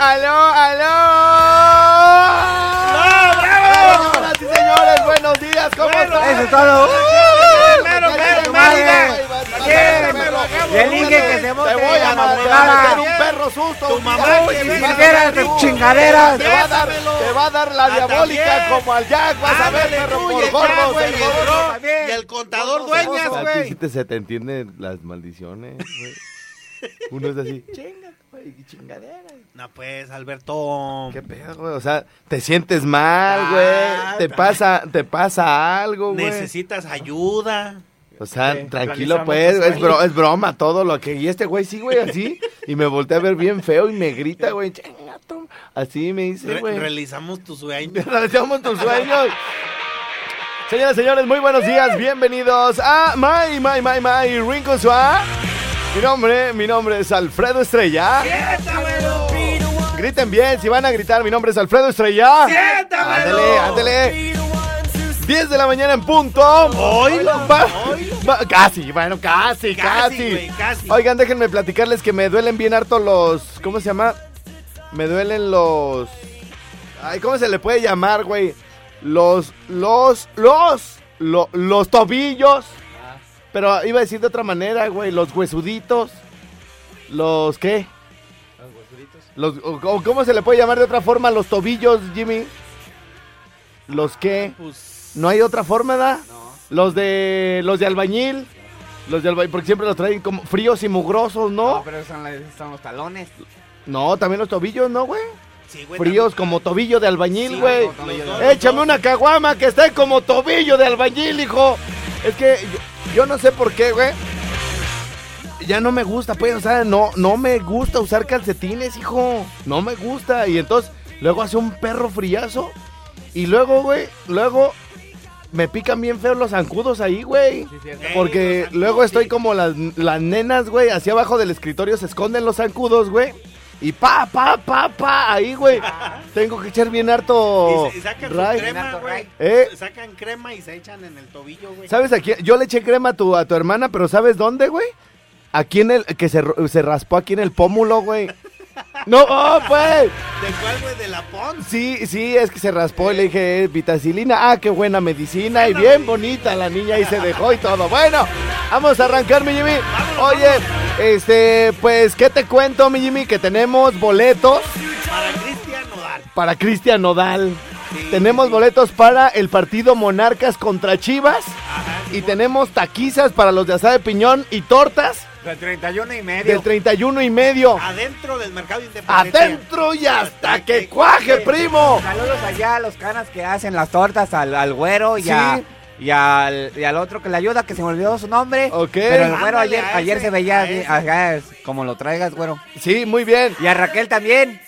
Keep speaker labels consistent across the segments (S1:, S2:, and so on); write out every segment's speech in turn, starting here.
S1: Aló, aló, aló. Señoras y señores, buenos días, ¿cómo están?
S2: Eso es todo.
S3: Mero, mero,
S2: el Inge que se
S1: Te voy a matar, un perro susto.
S3: Tu mamá que.
S2: Chingaderas de chingaderas.
S1: Te va a dar, te va a dar la
S3: Ah,
S1: diabólica
S3: también.
S1: como al Jack, vas a ver, perro, por gordo.
S3: Y el contador dueñas,
S1: gordo. A ti
S3: güey.
S1: sí te, se te entienden las maldiciones, güey. Uno es así, chinga, güey, chingadera.
S3: No, pues, Alberto.
S1: ¿Qué pedo, güey? O sea, te sientes mal,
S3: Ah,
S1: güey. Te pasa, te pasa algo, güey.
S3: Necesitas ayuda.
S1: O sea,
S2: Sí,
S1: tranquilo, pues,
S2: tus
S1: es, bro- es broma todo lo que... Y este güey sí, güey, así. Y me volteé a ver bien feo y me grita, güey. Así me dice,
S3: Re-
S1: güey.
S3: realizamos tu sueño.
S1: Realizamos tus sueños. Señoras y señores, muy buenos días. Bienvenidos a My, My, My, My Rincon. Mi nombre, mi nombre es Alfredo Estrella. Griten bien, si van a gritar, mi nombre es Alfredo Estrella. Ándale, ándale. 10 de la mañana en punto. Va- casi, bueno, casi,
S3: Casi,
S1: casi.
S3: güey, casi.
S1: Oigan, déjenme platicarles que me duelen bien harto los. ¿Cómo se llama? Me duelen los. Ay, ¿cómo se le puede llamar, güey? Los, los, los, lo- los tobillos. Pero iba a decir de otra manera, güey. Los huesuditos. Los, ¿qué? Los, o- o ¿Cómo se le puede llamar de otra forma? Los tobillos, Jimmy. Los qué?
S3: Pues,
S1: No hay otra forma, ¿da? Los de los de albañil. Los de albañil, porque siempre los traen como fríos y mugrosos,
S2: No,
S1: ¿no?
S2: pero son, son los talones.
S1: No, también los tobillos, ¿no, güey?
S3: sí, güey,
S1: Fríos como tobillo de albañil,
S3: Sí,
S1: güey.
S3: como tobillo de
S1: Échame una caguama que esté como tobillo de albañil, hijo. Es que yo, yo no sé por qué, güey. Ya no me gusta, pues, o sea, no, no me gusta usar calcetines, hijo. No me gusta. Y entonces, luego hace un perro friazo. Y luego, güey, luego me pican bien feos los zancudos ahí, güey.
S2: Sí, sí,
S1: Porque luego estoy
S3: sí.
S1: como las, las nenas, güey, hacia abajo del escritorio se esconden los zancudos, güey. Y pa, pa, pa, pa, ahí, güey. Tengo que echar bien harto.
S3: Y, sacan
S1: ray.
S3: crema, güey.
S1: Eh.
S3: Sacan crema y se echan en el tobillo, güey.
S1: ¿Sabes a quién? Yo le eché crema a tu, a tu hermana, pero ¿sabes dónde, güey? Aquí en el, que se, se raspó aquí en el pómulo, güey. No, oh, pues.
S3: ¿De cuál, güey? ¿De la Pons?
S1: Sí, sí, es que se raspó y le dije, "Eh, vitacilina, ah, qué buena medicina y bien bonita la niña y se dejó y todo. Bueno, vamos a arrancar, mi Jimmy. Oye, este, pues, ¿qué te cuento, mi Jimmy? Que tenemos boletos
S3: Para Cristian Nodal.
S1: para Cristian Nodal.
S3: Sí,
S1: Tenemos
S3: sí.
S1: boletos para el partido Monarcas contra Chivas.
S3: Ajá,
S1: Y tenemos taquizas para los de asada de piñón y tortas
S2: Del 31 y medio.
S1: del 31 y medio.
S3: Adentro del mercado independiente.
S1: Adentro y hasta que cuaje, primo.
S2: Saludos allá a los canas que hacen las tortas, al, al güero y,
S1: Sí.
S2: a- y, al, y al otro que le ayuda, que se me olvidó su nombre.
S1: Ok.
S2: Pero el güero
S3: Ándale,
S2: ayer, ayer
S3: ese,
S2: se veía
S3: a
S2: como lo traigas, güero.
S1: Sí, muy bien.
S2: Y a Raquel también.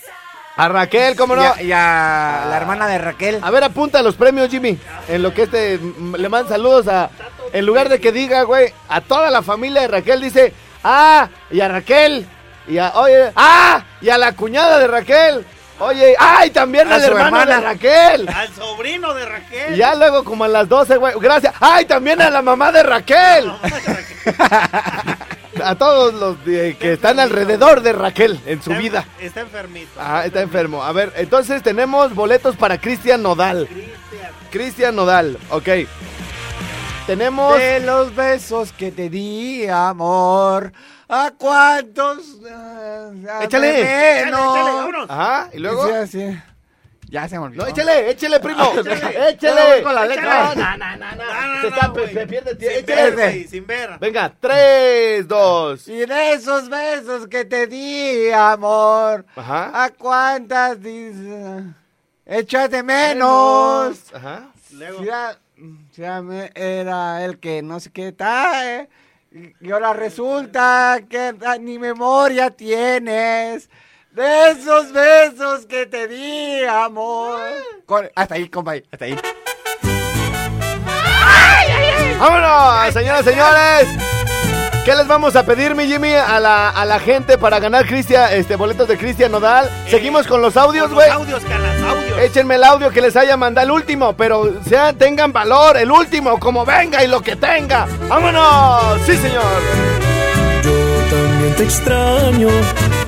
S1: A Raquel, ¿cómo no?
S2: Y a, y a la hermana de Raquel.
S1: A ver, apunta los premios, Jimmy. En lo que este le manda saludos a. En lugar de que diga, güey, a toda la familia de Raquel, dice, ah, y a Raquel. Y a, oye, ah, y a la cuñada de Raquel. Oye, ay, también
S2: A
S1: al
S2: su
S1: hermano
S2: hermana.
S1: de Raquel.
S3: Al sobrino de Raquel.
S1: Y ya luego, como a las 12, güey, gracias. Ay, también a la mamá de Raquel. A todos los de- que están alrededor de Raquel en su
S3: Está-
S1: vida.
S3: Está enfermito.
S1: Ah, está enfermo. A ver, entonces tenemos boletos para Cristian Nodal.
S3: Cristian.
S1: Cristian Nodal, ok. Tenemos.
S2: De los besos que te di, amor. ¿A cuántos? ah,
S1: Échale.
S3: Échale,
S2: menos?
S3: échale, vámonos.
S1: Ajá, y luego.
S2: Sí, así. Ya se me olvidó.
S1: No, échale, échale, primo.
S3: Échale.
S1: Échale.
S2: con la letra.
S1: No, no, no, no, no.
S3: No, no,
S1: Se
S3: no,
S1: está,
S3: güey.
S1: se pierde
S3: Sin
S1: tiempo.
S3: ver,
S1: Échale.
S3: güey, sin ver.
S1: Venga, 3, 2.
S2: Y de esos besos que te di, amor.
S1: Ajá.
S2: ¿A cuántas dices? Échate menos.
S1: Ajá.
S3: Luego.
S2: Ya, ya me- era el que no sé qué tal. eh, Y ahora resulta que ah, ni memoria tienes. De esos besos que te di, amor. Con- hasta ahí, compa, hasta ahí.
S1: ¡Vámonos, señoras señores! ¿Qué les vamos a pedir, mi Jimmy, a la, a la gente para ganar Cristian, este, boletos de Cristian Nodal? Seguimos con los audios, güey.
S3: Audios, canas, audios.
S1: Échenme el audio que les haya mandado el último, pero sean, tengan valor, el último, como venga y lo que tenga. ¡Vámonos! ¡Sí, señor!
S4: Yo también te extraño,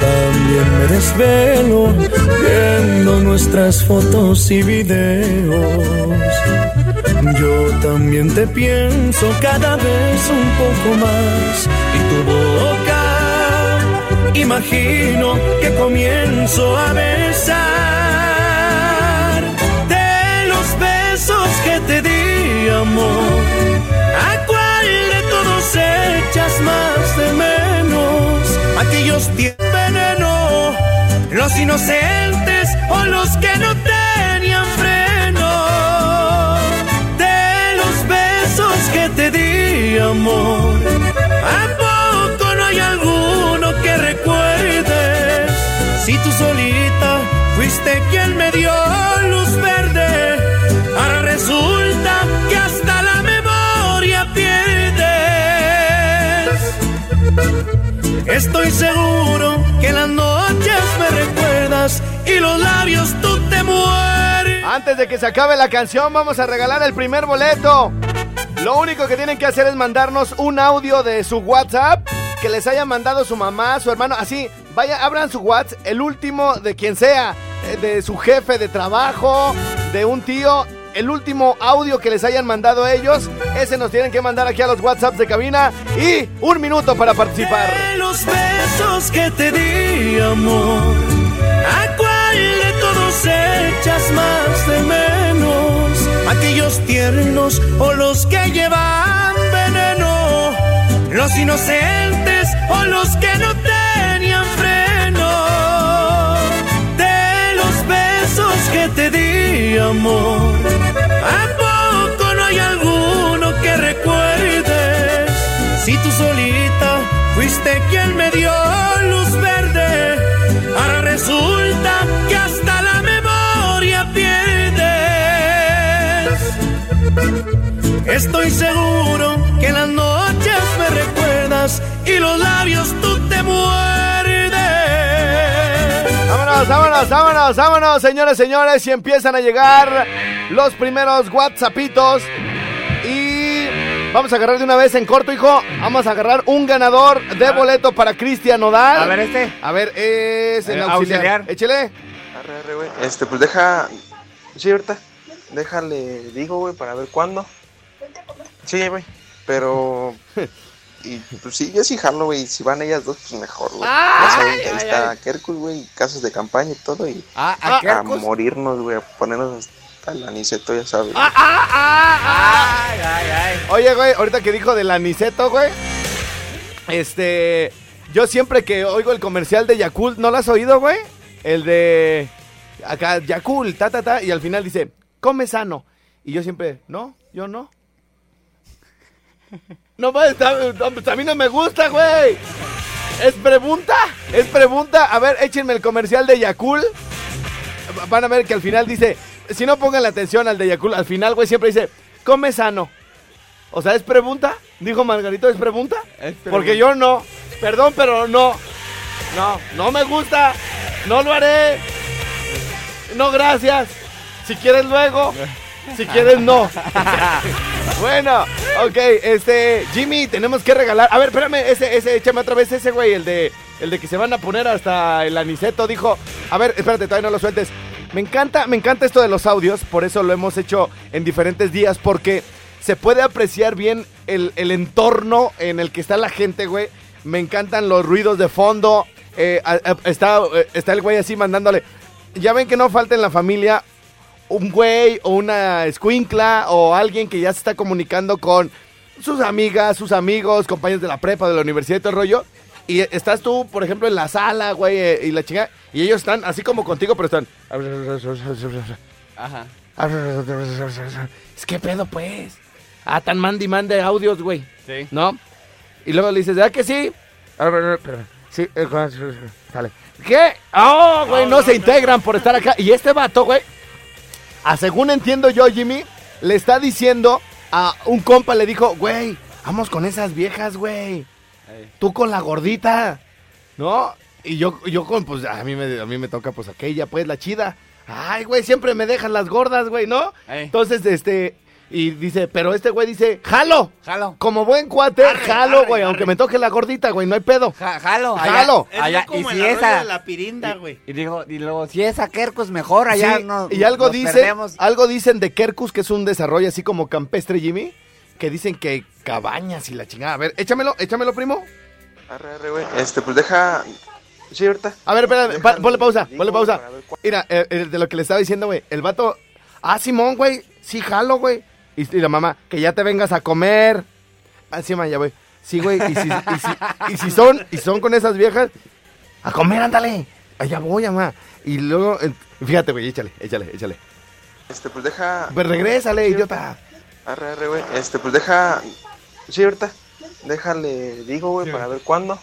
S4: también me desvelo viendo nuestras fotos y videos. También te pienso cada vez un poco más y tu boca imagino que comienzo a besar de los besos que te di amor. ¿A cuál de todos echas más de menos? Aquellos tienen veneno, los inocentes o los que no Estoy seguro que las noches me recuerdas y los labios tú te mueres.
S1: Antes de que se acabe la canción, vamos a regalar el primer boleto. Lo único que tienen que hacer es mandarnos un audio de su WhatsApp que les haya mandado su mamá, su hermano. Así, vaya, abran su WhatsApp, el último de quien sea, eh, de su jefe de trabajo, de un tío. El último audio que les hayan mandado ellos, ese nos tienen que mandar aquí a los WhatsApps de cabina. Y un minuto para participar.
S4: De los besos que te di, amor. ¿A cuál de todos echas más de menos? Aquellos tiernos o los que llevan veneno. Los inocentes o los que no tenían freno. De los besos que te di, amor. Tú solita fuiste quien me dio luz verde, ahora resulta que hasta la memoria pierdes. Estoy seguro que las noches me recuerdas y los labios tú te muerdes.
S1: Vámonos, vámonos, vámonos, vámonos, señores, señores. Y empiezan a llegar los primeros WhatsAppitos. Vamos a agarrar de una vez en corto, hijo. Vamos a agarrar un ganador de boleto para Cristian Nodal.
S2: A ver, este.
S1: A ver, es el
S2: Eh,
S1: auxiliar.
S2: auxiliar.
S1: Échele.
S5: Arre, arre, güey. Este, pues deja. Sí, ahorita. Déjale, digo, güey, para ver cuándo. Sí, güey. Pero. Y pues sí, yo sí jalo, güey. Si van ellas dos, pues mejor, güey. Ya saben que ahí está Kerkus, güey. Casas de campaña y todo. Y
S2: Ah,
S1: Ah,
S2: ¿a
S5: a morirnos, güey. A ponernos hasta el aniceto, ya sabes.
S1: Ah, ah, ah, ah.
S2: Ay, ay, ay.
S1: Oye, güey, ahorita que dijo del aniceto, güey. Este. Yo siempre que oigo el comercial de Yakult, ¿no lo has oído, güey? El de. Acá, Yakult, ta, ta, ta. Y al final dice, come sano. Y yo siempre, no, yo no. No, pues, pues, a mí no me gusta, güey. Es pregunta, es pregunta. A ver, échenme el comercial de Yakult. Van a ver que al final dice, si no pongan la atención al de Yakult, al final, güey, siempre dice, come sano. O sea, ¿es pregunta? Dijo Margarito, ¿es pregunta?
S2: Es pregunta.
S1: Porque yo no. Perdón, pero no. No, no me gusta. No lo haré. No, gracias. Si quieres luego. Si quieres no. bueno, ok, este, Jimmy, tenemos que regalar. A ver, espérame, ese, ese, échame otra vez ese, güey, el de, el de que se van a poner hasta el aniceto, dijo. A ver, espérate, todavía no lo sueltes. Me encanta, me encanta esto de los audios, por eso lo hemos hecho en diferentes días, porque se puede apreciar bien el, el entorno en el que está la gente, güey. Me encantan los ruidos de fondo. eh, está, eh, está el güey así mandándole. Ya ven que no falta en la familia un güey o una escuincla o alguien que ya se está comunicando con sus amigas, sus amigos, compañeros de la prepa, de la universidad y todo el rollo. Y estás tú, por ejemplo, en la sala, güey, eh, y la chica, y ellos están así como contigo, pero están.
S2: Ajá.
S1: Es que pedo, pues. Ah, tan mande y mande audios, güey.
S2: Sí.
S1: ¿No? Y luego le dices, ¿verdad que sí? Sí, eh, sale. ¿Qué? Oh, güey, no se integran por estar acá. Y este vato, güey, a según entiendo yo, Jimmy, le está diciendo a un compa, le dijo, güey, vamos con esas viejas, güey.
S2: Ey.
S1: Tú con la gordita, ¿no? Y yo, yo con, pues, a mí, me, a mí me toca, pues, aquella, pues, la chida. Ay, güey, siempre me dejan las gordas, güey, ¿no?
S2: Ey.
S1: Entonces, este, Y dice, pero este güey dice, jalo.
S2: Jalo.
S1: Como buen cuate,
S3: Arre,
S1: jalo, güey. Aunque me toque la gordita, güey, no hay pedo.
S2: Ja- jalo. allá-
S1: Jalo.
S3: Es
S2: allá-
S3: como
S2: y si esa.
S3: de la pirinda, güey.
S2: Y digo, y luego, si esa Kerkus mejor, allá
S1: Sí,
S2: no.
S1: y algo
S2: nos
S1: dice, algo dicen de Kerkus, que es un desarrollo así como campestre, Jimmy, que dicen que cabañas y la chingada. A ver, échamelo, échamelo, primo.
S5: Arre, arre, güey. Este, pues deja. Sí, ahorita.
S1: A ver, pa-
S5: Déjale,
S1: ponle pausa, ponle pausa. Mira, eh, eh, de lo que le estaba diciendo, güey, el vato, ah, Simón, güey, sí jalo, güey. Y, y la mamá, que ya te vengas a comer. Así, man, ya, güey. Sí, güey, y si, y, si, y si son, y son con esas viejas, a comer, ándale. Allá voy, mamá. Y luego, eh, fíjate, güey, échale, échale, échale.
S5: Este, pues deja.
S1: Pues regrésale, idiota.
S5: Arre, arre, güey. Este, pues deja. Sí, ahorita. Déjale, digo, güey, para ver cuándo.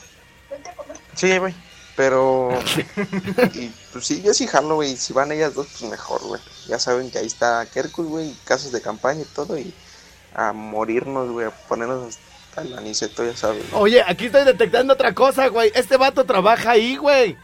S5: Sí, güey. Pero. y pues sí, yo sí jalo, güey. Si van ellas dos, pues mejor, güey. Ya saben que ahí está Kerkus, güey. Casas de campaña y todo. Y a morirnos, güey. A ponernos hasta el aniceto, ya saben.
S1: Oye, aquí estoy detectando otra cosa, güey. Este vato trabaja ahí, güey.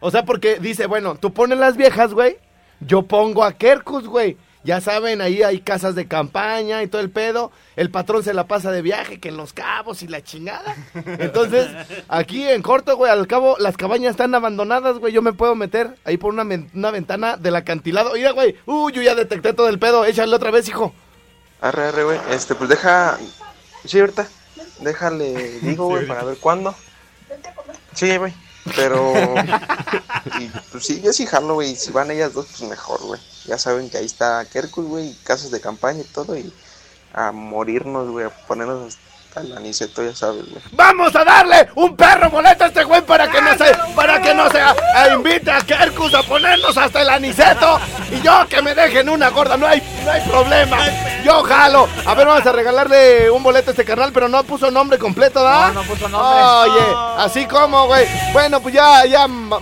S1: O sea, porque dice, bueno, tú pones las viejas, güey. Yo pongo a Kerkus, güey. Ya saben, ahí hay casas de campaña y todo el pedo. El patrón se la pasa de viaje, que en los cabos y la chingada. Entonces, aquí en corto, güey, al cabo, las cabañas están abandonadas, güey. Yo me puedo meter ahí por una, una ventana del acantilado. Mira, güey. Uy, yo ya detecté todo el pedo. Échale otra vez, hijo.
S5: Arre, arre, güey. Este, pues deja. Sí, ahorita. Déjale, digo, güey, para ver cuándo. Sí, güey. Pero. y pues sí, yo sí jalo, güey. Si van ellas dos, pues mejor, güey. Ya saben que ahí está Kerkus, güey. Casas de campaña y todo. Y a morirnos, güey. A ponernos el aniceto, ya sabes, güey.
S1: Vamos a darle un perro boleto a este güey para que no se, para que no se a- a invite a Kerkus a ponernos hasta el aniceto y yo que me dejen una gorda, no hay, no hay problema. Yo jalo. A ver, vamos a regalarle un boleto a este carnal, pero no puso nombre completo, ¿da?
S2: No, no puso nombre.
S1: Oye, así como, güey. Bueno, pues ya, ya. ma-.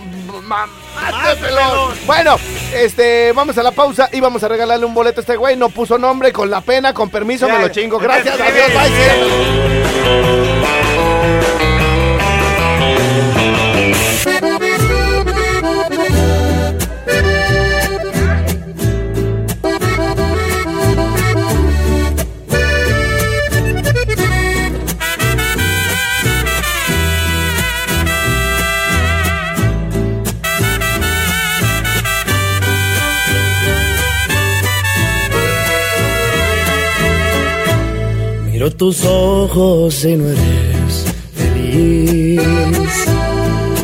S1: Bueno, este, vamos a la pausa y vamos a regalarle un boleto a este güey. No puso nombre, con la pena, con permiso, me lo chingo. Gracias, adiós, bye.
S4: Tus ojos y no eres feliz.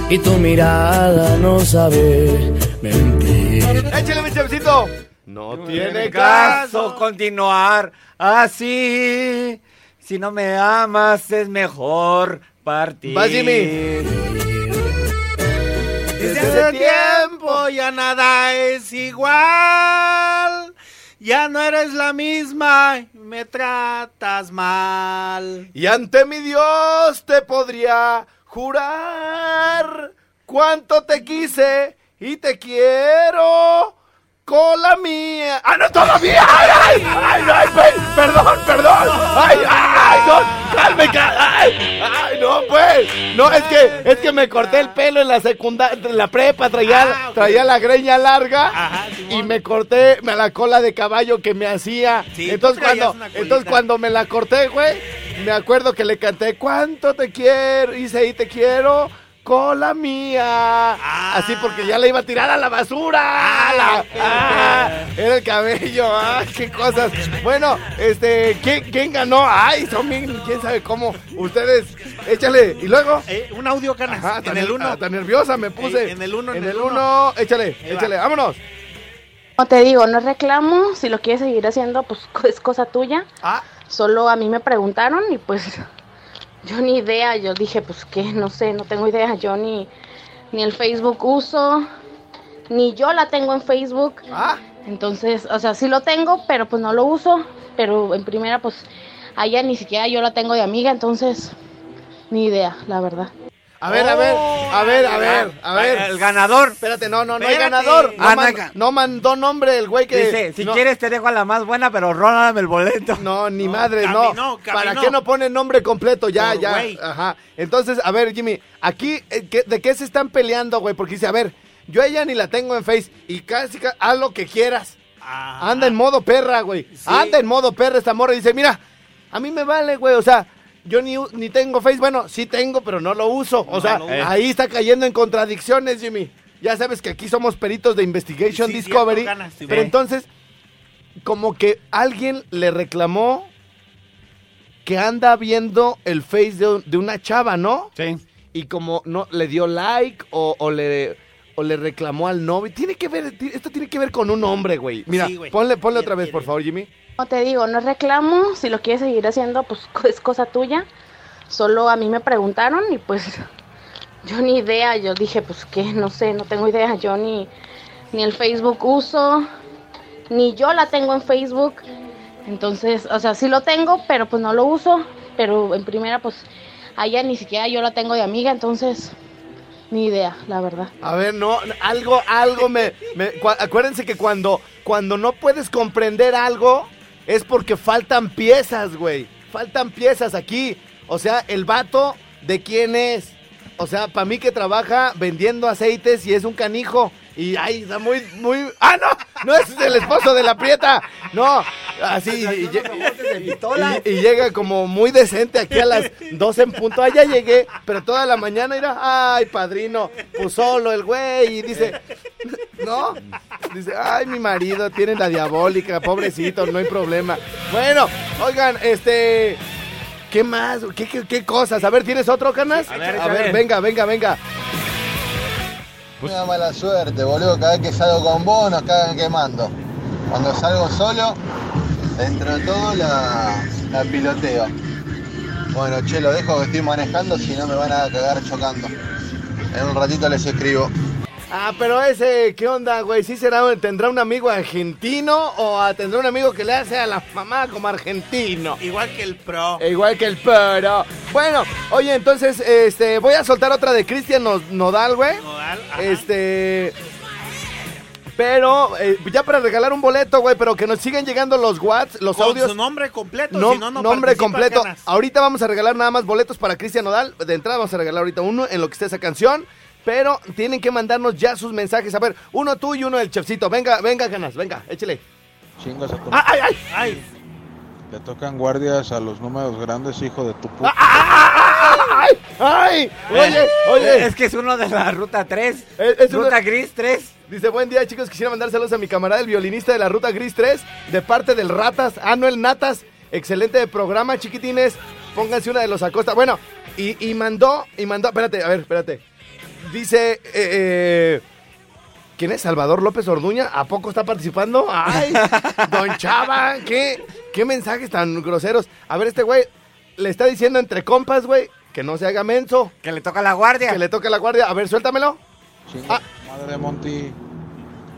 S4: Y tu mirada no sabe mentir.
S1: Échale, mi chavecito. No tiene
S2: Tiene
S1: caso.
S2: caso continuar así. Si no me amas, es mejor partir.
S1: Vas, Jimmy.
S3: Desde hace tiempo ya nada es igual. Ya no eres la misma me tratas mal.
S1: Y ante mi Dios te podría jurar cuánto te quise y te quiero con la mía. ¡Ah, no, todavía! ¡Ay, ay! ¡Ay, ay, pe- perdón, perdón! ¡Ay, ay, no! ¡Calme, cal- ay! ¡Ay, no, pues! No, es que, es que me corté el pelo en la secundaria, en la prepa, traía,
S3: Ah,
S1: traía la greña larga y me corté me la cola de caballo que me hacía.
S3: Sí,
S1: entonces, cuando, entonces cuando me la corté, güey, me acuerdo que le canté ¿Cuánto te quiero? Hice ahí te quiero con la mía.
S3: Ah.
S1: Así porque ya la iba a tirar a la basura.
S3: Ah,
S1: La-
S3: ok,
S1: ah, era el cabello. Ah, qué cosas. Bueno, este, ¿quién, quién ganó? Ay, son bien, quién sabe cómo. Ustedes, échale. Y luego.
S3: Eh, un audio, canas.
S1: Ajá,
S3: en
S1: tan,
S3: el
S1: ner-
S3: 1.
S1: ah, tan nerviosa me puse.
S3: Eh, en el uno,
S1: En
S3: en
S1: el
S3: el
S1: uno. Échale,
S3: Ahí va.
S1: échale. Vámonos.
S6: Como te digo, no reclamo, si lo quieres seguir haciendo, pues es cosa tuya.
S1: Ah,
S6: Solo a mí me preguntaron y pues yo ni idea, yo dije, pues qué, no sé, no tengo idea, yo ni, ni el Facebook uso, ni yo la tengo en Facebook.
S1: ah.
S6: Entonces, o sea, sí lo tengo, pero pues no lo uso, pero en primera pues allá ni siquiera yo la tengo de amiga, entonces ni idea, la verdad.
S1: A ver, a ver, a ver, a ver, a ver.
S2: El ganador.
S1: Espérate, no, no, no hay
S3: Espérate.
S1: ganador. No,
S2: Ah, no
S1: man- no mandó nombre el güey que.
S2: Dice, si
S1: no,
S2: quieres te dejo a la más buena, pero rólame el boleto.
S1: No, ni madre,
S3: caminó,
S1: no.
S3: caminó.
S1: ¿Para qué no pone nombre completo? Ya,
S3: Por
S1: ya.
S3: güey.
S1: Ajá. Entonces, a ver, Jimmy, aquí, eh, ¿qué- ¿de qué se están peleando, güey? Porque dice, a ver, yo a ella ni la tengo en Face y casi, ca- haz lo que quieras.
S3: Ajá.
S1: Anda en modo perra, güey.
S3: Sí.
S1: Anda en modo perra esta morra y dice, mira, a mí me vale, güey. O sea, yo ni, ni tengo Face. Bueno, sí tengo, pero no lo uso. O
S3: No
S1: sea, ahí está cayendo en contradicciones, Jimmy. Ya sabes que aquí somos peritos de Investigation
S3: Sí,
S1: Discovery.
S3: cierto, ganas, sí,
S1: pero entonces, como que alguien le reclamó que anda viendo el Face de, de una chava, ¿no?
S2: Sí.
S1: y como no le dio like o, o le o le reclamó al novio. Tiene que ver, esto tiene que ver con un hombre, güey. Mira,
S3: Sí,
S1: ponle, ponle otra vez, por favor, Jimmy.
S6: Como te digo, no reclamo, si lo quieres seguir haciendo, pues es cosa tuya. Solo a mí me preguntaron y pues yo ni idea, yo dije, pues que no sé, no tengo idea, yo ni, ni el Facebook uso, ni yo la tengo en Facebook. Entonces, o sea, sí lo tengo, pero pues no lo uso, pero en primera pues allá ni siquiera yo la tengo de amiga, entonces ni idea, la verdad.
S1: A ver, no, algo, algo me, me- acuérdense que cuando, cuando no puedes comprender algo es porque faltan piezas, güey. Faltan piezas aquí. O sea, el vato de quién es. O sea, para mí que trabaja vendiendo aceites y es un canijo. Y ay, está muy, muy. ¡Ah, no! No es el esposo de la prieta. No, así. y- y- y, y llega como muy decente aquí a las 12 en punto. Ah, ya llegué, pero toda la mañana irá. Ay, padrino, pues solo el güey. Y dice, ¿no? Dice, ay, mi marido tiene la diabólica, pobrecito, no hay problema. Bueno, oigan, este. ¿Qué más? ¿Qué, qué, qué cosas? A ver, ¿tienes otro, Canas?
S2: A ver,
S1: a ver,
S2: échale.
S1: venga, venga, venga.
S7: Una mala suerte, boludo. Cada vez que salgo con vos nos cagan quemando. Cuando salgo solo, dentro de todo la, la piloteo. Bueno, che, lo dejo que estoy manejando, si no me van a cagar chocando. En un ratito les escribo.
S1: Ah, pero ese, ¿qué onda, güey? ¿Sí será, tendrá un amigo argentino o tendrá un amigo que le hace a la mamá como argentino?
S3: Igual que el pro.
S1: E Igual que el pero. Bueno, oye, entonces, este, voy a soltar otra de Cristian Nodal, güey.
S3: Nodal, ajá.
S1: Este. Pero, eh, ya para regalar un boleto, güey, pero que nos sigan llegando los watts, los
S3: Con
S1: audios.
S3: su nombre completo,
S1: No,
S3: si no, no
S1: nombre completo. Ahorita vamos a regalar nada más boletos para Cristian Nodal. De entrada vamos a regalar ahorita uno en lo que esté esa canción. Pero tienen que mandarnos ya sus mensajes. A ver, uno tú y uno del chefcito. Venga, venga, ganas, venga, échale.
S7: Chingas a tu...
S1: ¡Ay, ay, ay!
S3: Ay,
S7: Le tocan guardias a los números grandes, hijo de tu puta.
S1: ¡Ay! ¡Ay! Oye, oye.
S2: Es que es uno de la ruta 3.
S1: Es- es uno-
S2: ruta gris 3.
S1: Dice, buen día chicos, quisiera mandar saludos a mi camarada, el violinista de la Ruta Gris 3, de parte del Ratas, Anuel Natas. Excelente programa, chiquitines. Pónganse una de los Acosta. Bueno, y, y mandó, y mandó, espérate, a ver, espérate. Dice, eh, eh, ¿quién es? Salvador López Orduña. ¿A poco está participando? ¡Ay! Don Chava, ¿qué, qué mensajes tan groseros. A ver, este güey le está diciendo entre compas, güey, que no se haga menso,
S2: Que le toca la guardia.
S1: que le toque la guardia. A ver, suéltamelo.
S7: Chinga madre Monty.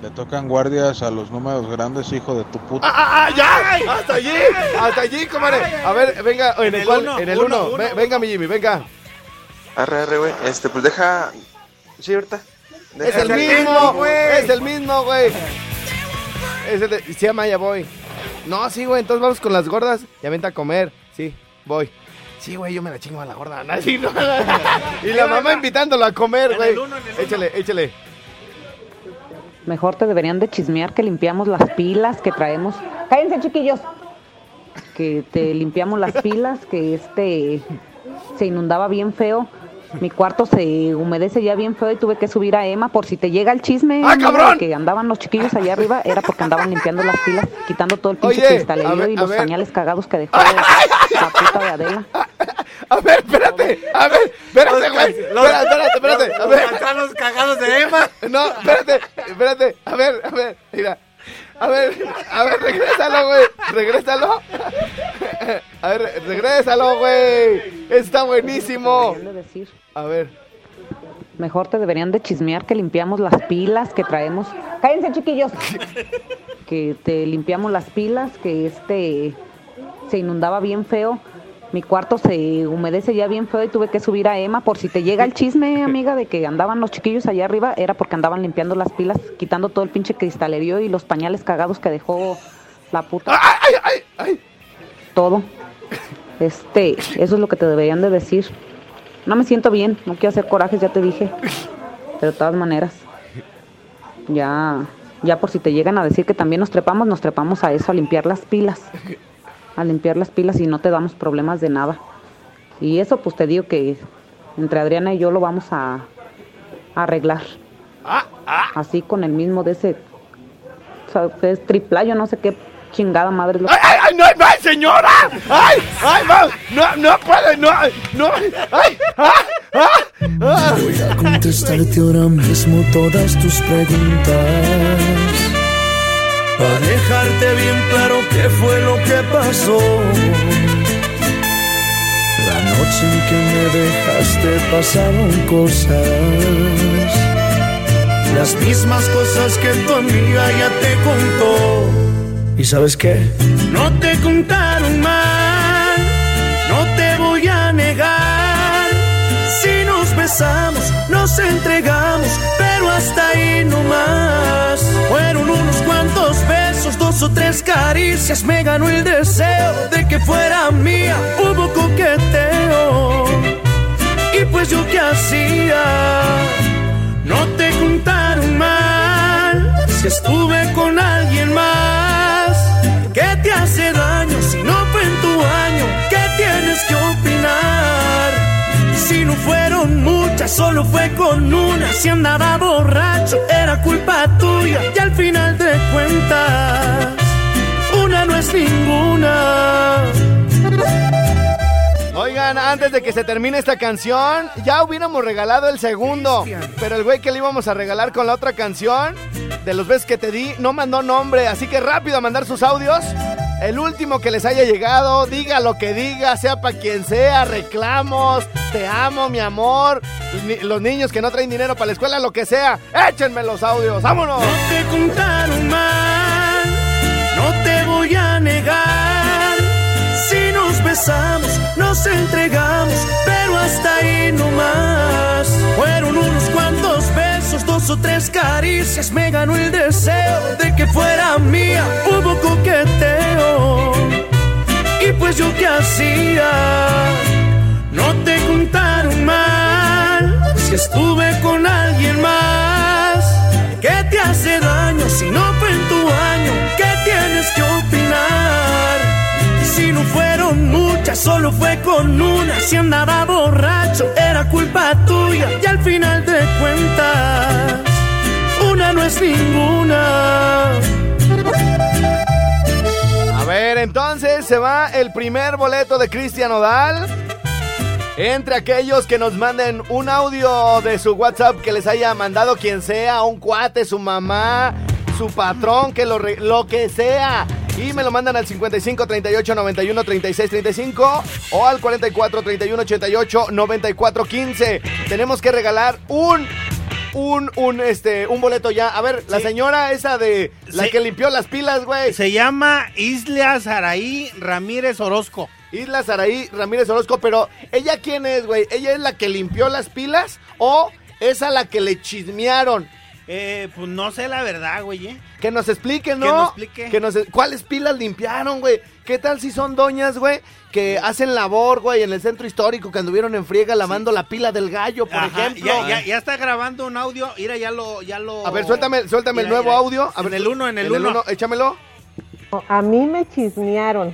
S7: Le tocan guardias a los números grandes, hijo de tu puta.
S1: ¡Ah, ah, ah, ya! ¡Hasta allí! ¡Hasta allí, comadre! A ver, venga, en,
S3: En
S1: el,
S3: el
S1: cual-
S3: uno,
S1: en el
S3: uno,
S1: uno.
S3: uno,
S1: Ve-
S3: uno.
S1: venga, mi Jimmy, venga.
S5: Arre, arre, güey. Este, pues deja. Sí, ahorita.
S1: Es el mismo,
S2: güey.
S1: Es el mismo, güey. Es el de... Se llama Ya voy. No, sí, güey, entonces vamos con las gordas. Ya vente a comer. Sí, voy. Sí, güey, yo me la chingo a la gorda. No, sí, no, no. Y la mamá invitándolo a comer, güey. Échale, échale.
S8: Mejor te deberían de chismear que limpiamos las pilas que traemos. Cállense, chiquillos. Que te limpiamos las pilas, que este se inundaba bien feo. Mi cuarto se humedece ya bien feo y tuve que subir a Emma por si te llega el chisme.
S1: ¡Ah, cabrón!
S8: Que andaban los chiquillos allá arriba, era porque andaban limpiando las pilas, quitando todo el pinche
S1: Oye, a
S8: cristalerío
S1: ver,
S8: y los
S1: ver.
S8: pañales cagados que dejó la puta de Adela.
S1: A ver, espérate. A ver, espérate, güey. Espérate, espérate, espérate. A ver.
S2: Los cagados de Emma.
S1: No, espérate, espérate. A ver, a ver, mira. A ver, a ver, regrésalo, güey. Regrésalo. A ver, regrésalo, güey. Está buenísimo. A ver.
S8: Mejor te deberían de chismear que limpiamos las pilas que traemos. Cállense, chiquillos. que te limpiamos las pilas, que este se inundaba bien feo. Mi cuarto se humedece ya bien feo y tuve que subir a Emma por si te llega el chisme, amiga, de que andaban los chiquillos allá arriba, era porque andaban limpiando las pilas, quitando todo el pinche cristalerío y los pañales cagados que dejó la puta.
S1: ¡Ay, ay, ay!
S8: Todo. Este, eso es lo que te deberían de decir. No me siento bien, no quiero hacer corajes, ya te dije. Pero de todas maneras, ya Ya por si te llegan a decir que también nos trepamos, nos trepamos a eso, a limpiar las pilas. A limpiar las pilas y no te damos problemas de nada. Y eso pues te digo que entre Adriana y yo lo vamos a, a arreglar. Así con el mismo de ese... O sea, que es triplayo, no sé qué chingada madre. es lo-
S1: ¡Ay, ay, ay, no, no, señora! ¡Ay, ay! No, no puede, no, no, ay, ah, ah, ah.
S4: Voy a contestarte ahora mismo todas tus preguntas. Para dejarte bien claro qué fue lo que pasó. La noche en que me dejaste pasaron cosas. Las mismas cosas que tu amiga ya te contó. ¿Y sabes qué? No te contaron mal, no te voy a negar. Si nos besamos, nos entregamos, pero hasta ahí no más. Fueron unos cuantos dos o tres caricias, me ganó el deseo de que fuera mía. Hubo coqueteo, y pues yo qué hacía. No te contaron mal si estuve con alguien más. ¿Qué te hace daño si no fue en tu año? ¿Qué tienes que opinar? No fueron muchas, solo fue con una. Si andaba borracho, era culpa tuya. Y al final de cuentas, una no es ninguna.
S1: Oigan, antes de que se termine esta canción, ya hubiéramos regalado el segundo. Pero el güey que le íbamos a regalar con la otra canción, de los besos que te di, no mandó nombre. Así que rápido a mandar sus audios. El último que les haya llegado, diga lo que diga, sea para quien sea, reclamos, te amo, mi amor. Los niños que no traen dinero para la escuela, lo que sea, échenme los audios, vámonos.
S4: No te contaron mal, no te voy a negar. Si nos besamos, nos entregamos, pero hasta ahí no más. Fueron unos tres caricias, me ganó el deseo de que fuera mía. Hubo coqueteo, y pues yo qué hacía. No te contaron mal si estuve con alguien más. ¿Qué te hace daño si no fue en tu año? ¿Qué tienes que opinar? Si no muchas, solo fue con una. Si andaba borracho, era culpa tuya. Y al final de cuentas, una no es ninguna.
S1: A ver, entonces se va el primer boleto de Cristian Odal. Entre aquellos que nos manden un audio de su WhatsApp que les haya mandado quien sea, un cuate, su mamá, su patrón, que lo que sea. Y me lo mandan al 55 38 91 36 35 o al 44 31 88 94 15. Tenemos que regalar un un un este un boleto ya. A ver, la señora esa de la
S3: Sí.
S1: que limpió las pilas, güey.
S3: Se llama Isla Saraí Ramírez Orozco.
S1: Isla Saraí Ramírez Orozco, pero ¿ella quién es, güey? ¿Ella es la que limpió las pilas o es a la que le chismearon?
S3: Eh, pues no sé la verdad, güey, ¿eh?
S1: Que nos explique, ¿no?
S3: Que nos explique.
S1: Que nos- ¿Cuáles pilas limpiaron, güey? ¿Qué tal si son doñas, güey? Que hacen labor, güey, en el centro histórico, que anduvieron en friega lavando la pila del gallo, por
S3: Ajá,
S1: ejemplo.
S3: Ya, ya, ya está grabando un audio. Mira, ya lo, ya lo.
S1: A ver, suéltame, suéltame el nuevo
S3: mira.
S1: audio. A
S3: En
S1: ver,
S3: el uno, en el uno.
S1: uno, Échamelo.
S9: A mí me chismearon.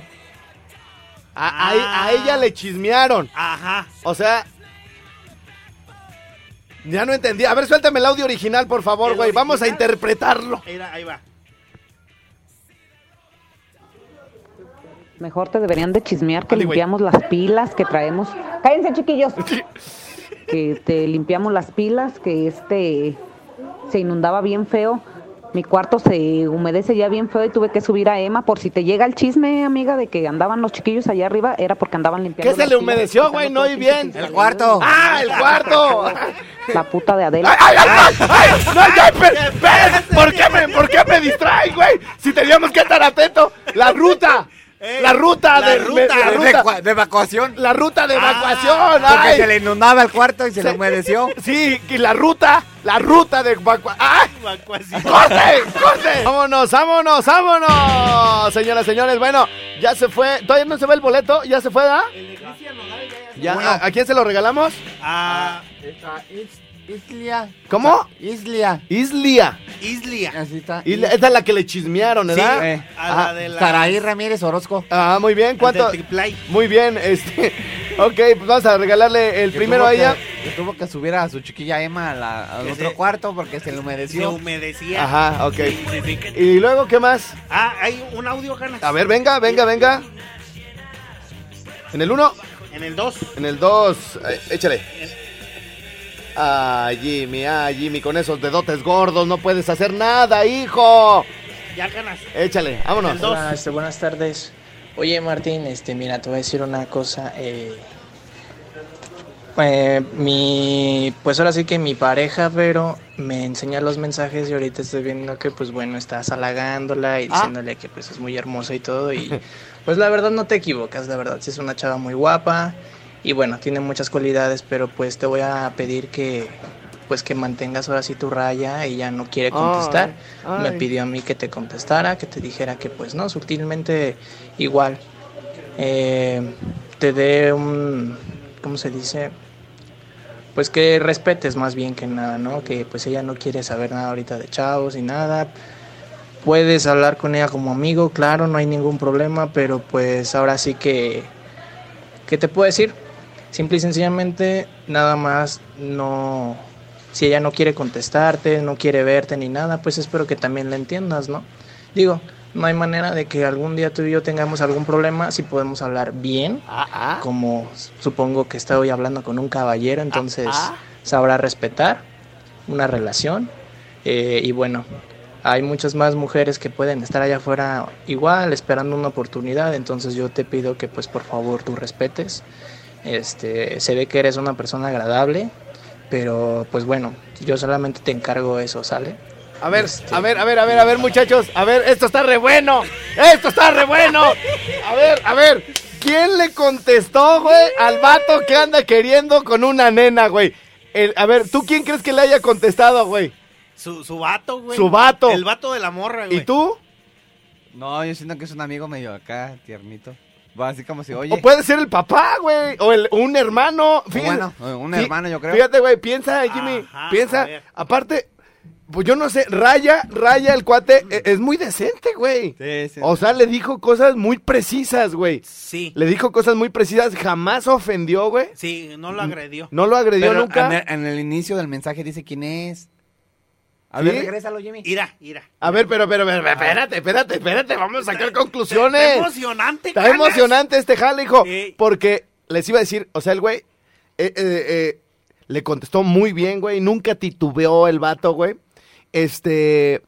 S1: A, a- a ella le chismearon.
S3: Ajá.
S1: O sea. Ya no entendí. A ver, suéltame el audio original, por favor,
S3: ¿El
S1: güey. Vamos a interpretarlo.
S3: Ahí va.
S8: Mejor te deberían de chismear que
S1: güey.
S8: limpiamos las pilas que traemos. Cállense, chiquillos. que te limpiamos las pilas, que este se inundaba bien feo. Mi cuarto se humedece ya bien feo y tuve que subir a Emma por si te llega el chisme, amiga, de que andaban los chiquillos allá arriba, era porque andaban limpiando.
S1: ¿Qué se le humedeció, güey? No oí
S8: pinche
S1: bien.
S2: El cuarto.
S1: ¡Ah, el cuarto!
S8: La puta de Adela.
S1: ¡Ay, ay, ay! ay! ¡No, ya! ¿Por qué me, por qué me distraen, güey? Si teníamos que estar atentos. La ruta.
S3: Eh,
S1: La ruta
S3: la
S1: de,
S3: ruta.
S1: me- la
S2: De,
S1: ruta.
S2: ecua- de evacuación.
S1: La ruta de
S3: Ah,
S1: evacuación.
S2: Porque
S1: ay.
S2: se le inundaba el cuarto y se, le
S1: Se-
S2: humedeció.
S1: Sí, y la ruta, la ruta de evacuación. ¡Ay!
S3: Evacuación.
S1: ¡Corte! ¡Corte! ¡Vámonos, vámonos, vámonos! Señoras, señores, bueno, ya se fue. ¿Todavía no se ve el boleto? ¿Ya se fue, da?
S3: El de Cristian Nodal ya-
S1: Ya,
S2: Bueno.
S1: ¿a, a quién se lo regalamos?
S3: Ah,
S2: Islia.
S1: ¿Cómo?
S2: Islia.
S1: Islia.
S3: Islia.
S2: Así está.
S1: Islia. Esa es la que le chismearon, ¿verdad?
S2: Eh,
S3: A la de la...
S2: Saraí Ramírez Orozco.
S1: Ah, muy bien. ¿Cuánto? Muy bien, este. Ok, pues vamos a regalarle el
S2: Que
S1: primero a ella.
S2: Que, que tuvo que subir a su chiquilla Emma a la- al otro
S3: se-
S2: cuarto porque se le
S3: Se
S2: humedeció.
S3: humedecía.
S1: Ajá, ok.
S3: Sí, sí, sí.
S1: Y luego, ¿qué más?
S3: Ah, hay un audio, ganas.
S1: A ver, venga, venga, venga. En el 1,
S3: En el 2.
S1: en el 2, échale. Ah, Jimmy, ah, Jimmy, con esos dedotes gordos no puedes hacer nada, hijo.
S3: Ya ganas.
S1: Échale, vámonos.
S10: Hola, este, buenas tardes. Oye, Martín, este, mira, te voy a decir una cosa. eh, eh, mi, pues ahora sí que mi pareja, pero me enseña los mensajes y ahorita estoy viendo que, pues bueno, estás halagándola y
S1: Ah.
S10: diciéndole que pues es muy hermosa y todo y pues la verdad no te equivocas, la verdad, sí es una chava muy guapa y bueno, tiene muchas cualidades, pero pues te voy a pedir que pues que mantengas ahora sí tu raya, ella no quiere contestar.
S1: Ay,
S10: Me pidió a mí que te contestara, que te dijera que pues no, sutilmente igual. eh, te dé un, ¿cómo se dice? Pues que respetes más bien que nada, ¿no? Que pues ella no quiere saber nada ahorita de chavos y nada. Puedes hablar con ella como amigo, claro, no hay ningún problema, pero pues ahora sí que, ¿qué te puedo decir? Simple y sencillamente, nada más no, si ella no quiere contestarte, no quiere verte ni nada, pues espero que también la entiendas, ¿no? Digo, no hay manera de que algún día tú y yo tengamos algún problema si podemos hablar bien,
S1: Ah,
S10: como supongo que estoy hablando con un caballero, entonces sabrá respetar una relación. eh, y bueno, hay muchas más mujeres que pueden estar allá afuera igual, esperando una oportunidad, entonces yo te pido que pues por favor tú respetes. Este, se ve que eres una persona agradable, pero pues bueno, yo solamente te encargo eso, ¿sale?
S1: A ver,
S10: Este-
S1: a ver, a ver, a ver, a ver, muchachos. A ver, esto está re bueno. Esto está re bueno. A ver, a ver. ¿Quién le contestó, güey, al vato que anda queriendo con una nena, güey? El- a ver, ¿tú quién crees que le haya contestado, güey?
S3: Su, su vato, güey.
S1: Su vato.
S3: El vato de la morra, güey.
S1: ¿Y tú?
S2: No, yo siento que es un amigo medio acá, tiernito. Va así como si, oye.
S1: O puede ser el papá, güey. O el, un hermano. Fíjate.
S2: bueno, un hermano, yo creo.
S1: Fíjate, güey, piensa, Jimmy.
S3: Ajá,
S1: piensa. Aparte, pues yo no sé, Raya, Raya, el cuate, e- es muy decente, güey.
S2: Sí, sí.
S1: O sea, le dijo cosas muy precisas, güey.
S3: Sí.
S1: Le dijo cosas muy precisas, jamás ofendió, güey.
S3: Sí, no lo agredió.
S1: No lo agredió
S2: Pero
S1: nunca.
S2: En el, en el inicio del mensaje dice quién es. A
S1: ¿Sí?
S2: ver, regrésalo, Jimmy.
S3: Ira, ira.
S1: A ver, pero, pero, pero, espérate, espérate, espérate, vamos a sacar
S3: Está
S1: conclusiones.
S3: emocionante,
S1: Está emocionante este jale, hijo.
S3: Sí.
S1: Porque les iba a decir, o sea, el güey eh, eh, eh, le contestó muy bien, güey. Nunca titubeó el vato, güey. Este.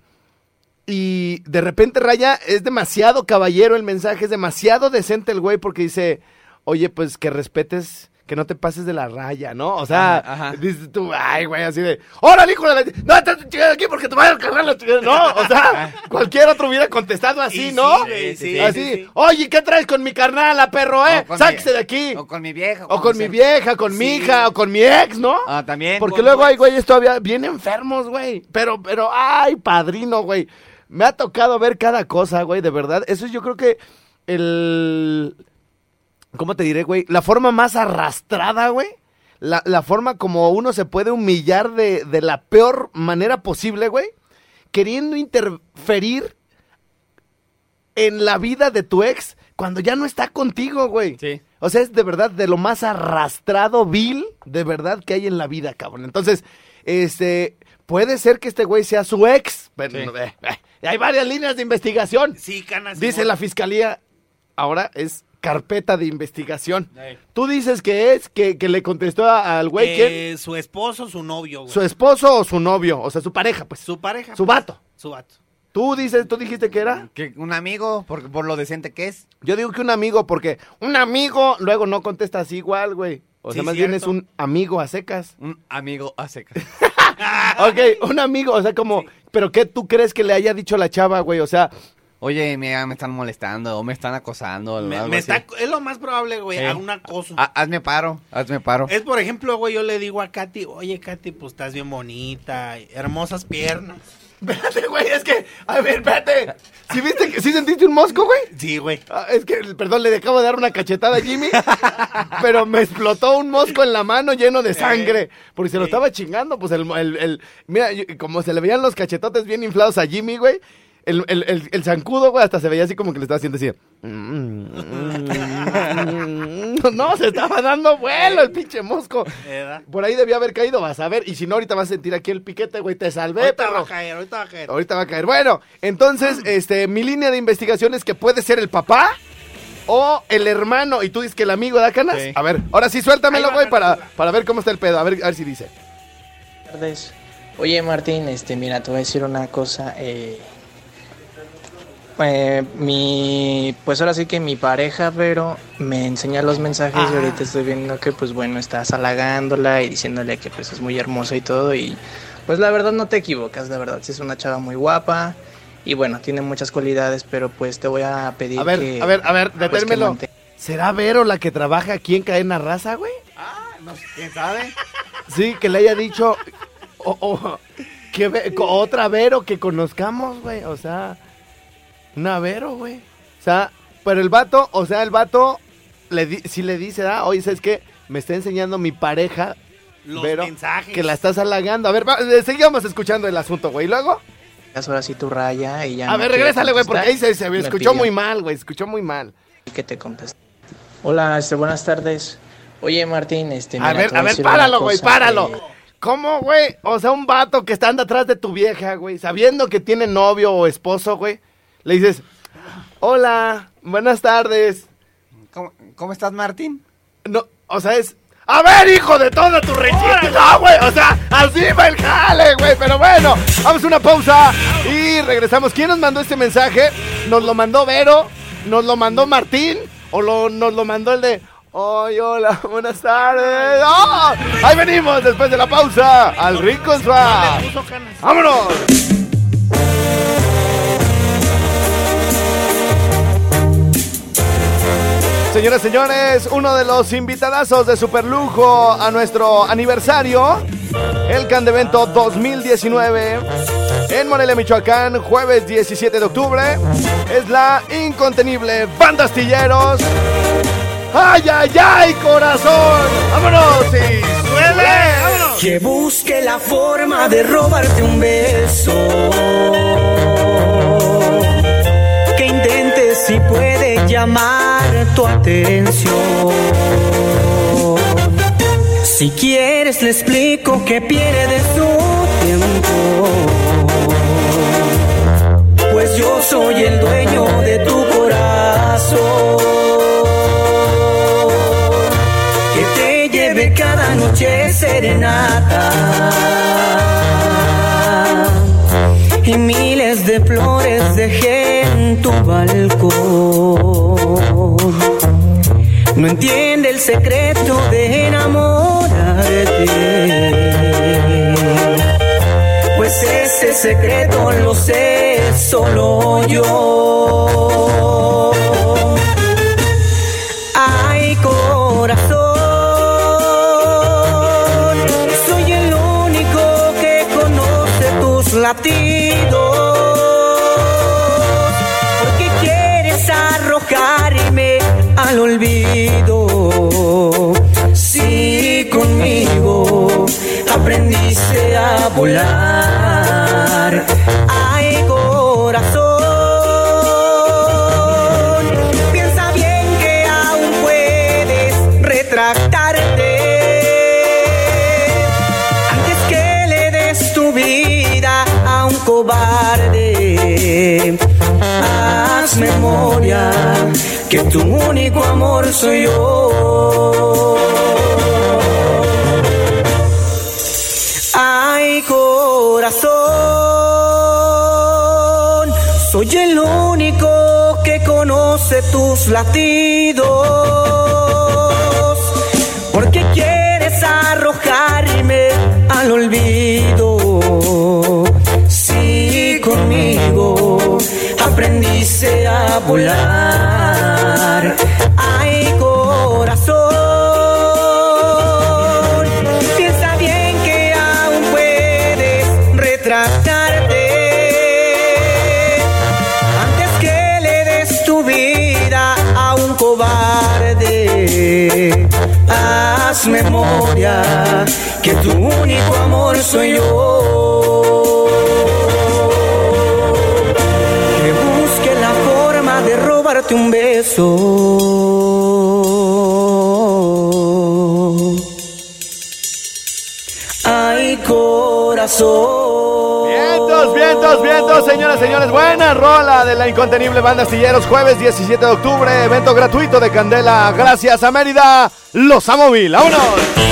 S1: Y de repente Raya es demasiado caballero el mensaje, es demasiado decente el güey porque dice, oye, pues que respetes, que no te pases de la raya, ¿no? O sea,
S2: Ajá, ajá.
S1: dices tú, ay, güey, así de, órale, hijo de la... No, estás chingando aquí porque te van a cargar la chingada. No, o sea, cualquier otro hubiera contestado así,
S3: Y
S1: ¿no?
S3: sí, sí,
S1: así,
S3: sí,
S1: oye, ¿qué traes con mi carnala, perro, eh? Sáquese
S2: mi-
S1: de aquí.
S2: O con mi vieja.
S1: O con mi vieja, con mi hija, o con mi ex, ¿no?
S2: Ah, también.
S1: Porque luego hay güeyes todavía bien enfermos, güey. Pero, pero, ay, padrino, güey. Me ha tocado ver cada cosa, güey, de verdad. Eso yo creo que el... ¿Cómo te diré, güey? La forma más arrastrada, güey. La, la forma como uno se puede humillar de, de la peor manera posible, güey. Queriendo interferir en la vida de tu ex cuando ya no está contigo, güey.
S2: Sí.
S1: O sea, es de verdad de lo más arrastrado, vil, de verdad que hay en la vida, cabrón. Entonces, este, puede ser que este güey sea su ex. Pero,
S2: Sí.
S1: eh, eh, hay varias líneas de investigación.
S3: Sí, canas.
S1: Dice la fiscalía, ahora es carpeta de investigación. Tú dices que es, que, que le contestó a- al güey.
S3: Eh, su esposo, su novio, güey.
S1: ¿Su esposo o su novio? O sea, su pareja, pues.
S3: Su pareja.
S1: Su vato.
S3: Su vato.
S1: Tú dices, tú dijiste que era.
S2: Que un amigo, por, por lo decente que es.
S1: Yo digo que un amigo, porque un amigo luego no contesta así igual, güey. O sea, más bien es un amigo a secas.
S2: Un amigo a secas.
S1: Ok, un amigo, o sea, como, pero ¿qué tú crees que le haya dicho la chava, güey? O sea,
S2: Oye, mira, me están molestando o me están acosando.
S3: Me-
S2: algo
S3: me
S2: así.
S3: está, es lo más probable, güey,
S2: Sí.
S3: a un acoso.
S2: Ha- hazme paro, hazme paro.
S3: Es, por ejemplo, güey, yo le digo a Katy, oye, Katy, pues estás bien bonita, hermosas piernas.
S1: Espérate, güey, es que, a ver, espérate. ¿Sí viste que sí sentiste un mosco, güey?
S3: Sí, güey.
S1: Ah, es que, perdón, le acabo de dar una cachetada a Jimmy, pero me explotó un mosco en la mano lleno de sangre, porque se lo estaba chingando, pues el, el, el- mira, como se le veían los cachetotes bien inflados a Jimmy, güey, el, el, el, el zancudo, güey, hasta se veía así como que le estaba haciendo así. No, se estaba dando vuelo el pinche mosco. Por ahí debía haber caído, vas a ver, y si no, ahorita vas a sentir aquí el piquete, güey, te salvé,
S3: Ahorita va a caer, ahorita va a caer.
S1: Ahorita va a caer. Bueno, entonces, este, mi línea de investigación es que puede ser el papá o el hermano. Y tú dices que el amigo da canas.
S3: Sí.
S1: A ver, ahora sí, suéltamelo, güey, para, para ver cómo está el pedo. A ver, a ver si dice.
S10: Buenas tardes. Oye Martín, este, mira, te voy a decir una cosa. eh, eh, mi, pues ahora sí que mi pareja, pero me enseña los mensajes y ahorita estoy viendo que, pues bueno, estás halagándola y diciéndole que pues es muy hermosa y todo y pues la verdad no te equivocas, la verdad, sí es una chava muy guapa y bueno, tiene muchas cualidades, pero pues te voy a pedir
S1: A ver,
S10: que...
S1: a ver, a ver,
S10: pues, que
S1: detérmelo. ¿Será Vero la que trabaja aquí en Cadena Raza, güey?
S3: No sé, ¿Quién sabe?
S1: Sí, que le haya dicho. o- o- que ve- otra Vero que conozcamos, güey. O sea, una Vero, güey. O sea, pero el vato, o sea, el vato le di, sí le dice, ah, oye, ¿sabes qué? Me está enseñando mi pareja,
S3: Los
S1: Vero,
S3: mensajes.
S1: que la estás halagando. A ver, va, eh, sigamos escuchando el asunto, güey. ¿Y luego?
S10: ahora sí tu raya y ya
S1: A
S10: no
S1: ver, regrésale, güey, porque ahí se, escuchó
S10: pidió.
S1: muy mal, güey. Escuchó muy mal.
S10: que te conteste. Hola, este, buenas tardes. Oye, Martín, este,
S1: A
S10: mira,
S1: ver, a ver, páralo, güey, páralo. ¿Cómo, güey? O sea, un vato que está anda atrás de tu vieja, güey, sabiendo que tiene novio o esposo, güey, le dices, hola, buenas tardes.
S2: ¿Cómo, cómo estás, Martín?
S1: No, o sea, es, a ver, hijo de toda tu rechita, no, güey, o sea, así va el jale, güey, pero bueno, vamos a una pausa y regresamos. ¿Quién nos mandó este mensaje? ¿Nos lo mandó Vero? ¿Nos lo mandó Martín? ¿O lo, nos lo mandó el de... Ay, hola, buenas tardes. ¡Ah! Ahí venimos después de la pausa al Rico Swap. ¡Vámonos! Señoras, señores, uno de los invitadazos de Superlujo a nuestro aniversario, el Candevento 2019, en Morelia, Michoacán, jueves 17 de octubre, es la incontenible Banda Astilleros. ¡Ay, ay, ay, corazón! ¡Vámonos! ¡Y suele! ¡Vámonos!
S11: Que busque la forma de robarte un beso. Que intente si puede llamar tu atención. Si quieres le explico que pierde su tiempo. Pues yo soy el dueño de tu corazón. Que te lleve cada noche serenata. Y miles de flores dejé en tu balcón. No entiende el secreto de enamorarte. Pues ese secreto lo sé solo yo. Que tu único amor soy yo. Ay, corazón, soy el único que conoce tus latidos. Porque quieres arrojarme al olvido. Si conmigo aprendiste a volar. Que tu único amor soy yo. Que busque la forma de robarte un beso. Ay, corazón.
S1: Vientos, vientos, vientos, señoras, señores. Buena rola de la incontenible banda Astilleros. Jueves 17 de octubre, evento gratuito de Candela. Gracias a Mérida. Los Amóvil. ¡Vámonos!